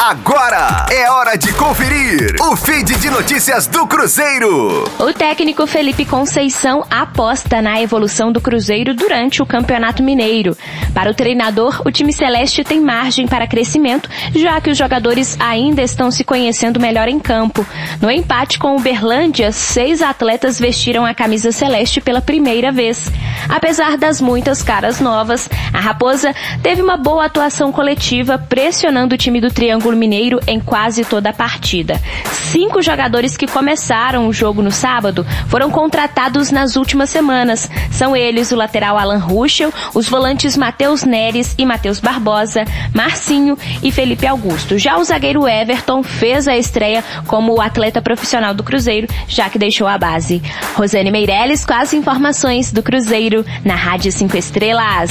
Agora é hora de conferir o feed de notícias do Cruzeiro. O técnico Felipe Conceição aposta na evolução do Cruzeiro durante o Campeonato Mineiro. Para o treinador, o time celeste tem margem para crescimento, já que os jogadores ainda estão se conhecendo melhor em campo. No empate com o Berlândia, seis atletas vestiram a camisa celeste pela primeira vez. Apesar das muitas caras novas, a Raposa teve uma boa atuação coletiva, pressionando o time do Triângulo Mineiro em quase toda a partida. Cinco jogadores que começaram o jogo no sábado foram contratados nas últimas semanas. São eles o lateral Alan Ruschel, os volantes Matheus Neres e Matheus Barbosa, Marcinho e Felipe Augusto. Já o zagueiro Everton fez a estreia como o atleta profissional do Cruzeiro, já que deixou a base. Rosane Meirelles com as informações do Cruzeiro na Rádio 5 Estrelas.